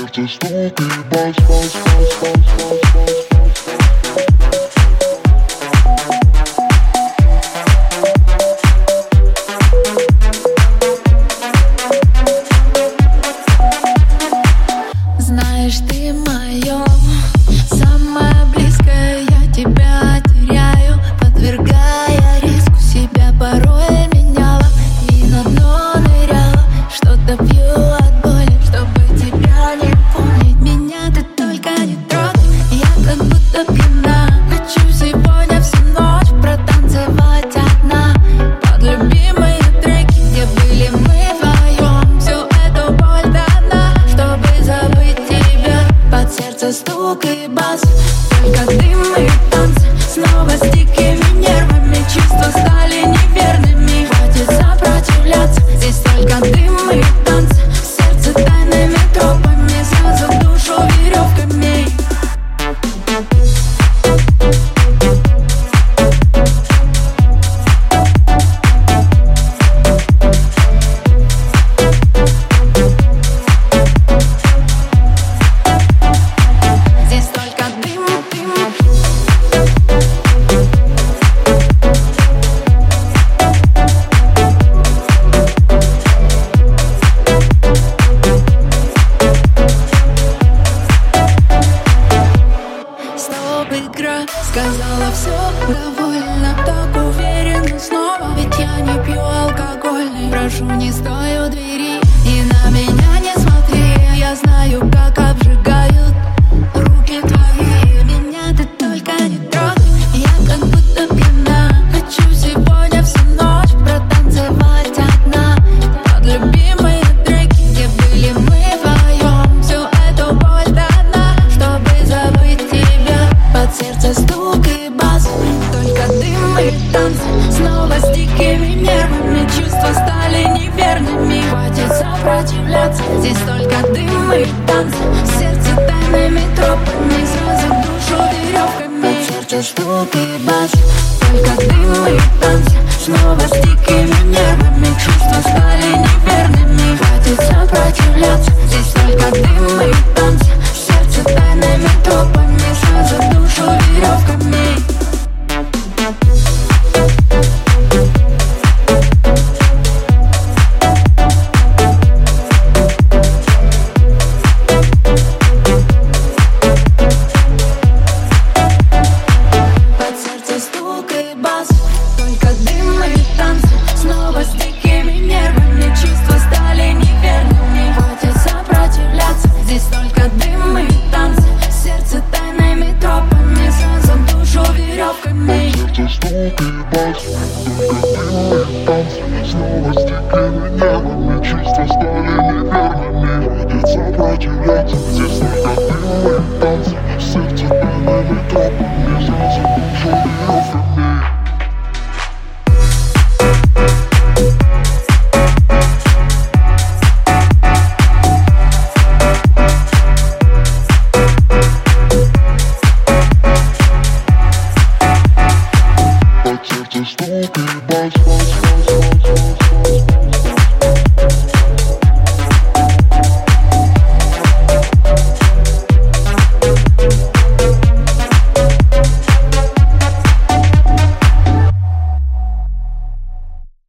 it's a stupid buzz, buzz, buzz, buzz, buzz, buzz. сказала все довольно Так уверенно снова Ведь я не пью алкогольный Прошу, не стой у двери дикими нервами Чувства стали неверными. Хватит сопротивляться Здесь только дым и танцы Сердце тайными тропами Сразу душу веревками. Чертишь тут и бас Только дым и танцы Снова с дикими нервами Чувства стали неверными. Хватит сопротивляться. танцы Снова с дикими нервами Чувства стали неверными. Хватит сопротивляться Здесь только дым и танцы. Сердце тайными тропами За душу веревками. Снова с дикими нервами Чувства стали неверными. Хватит сопротивляться Здесь только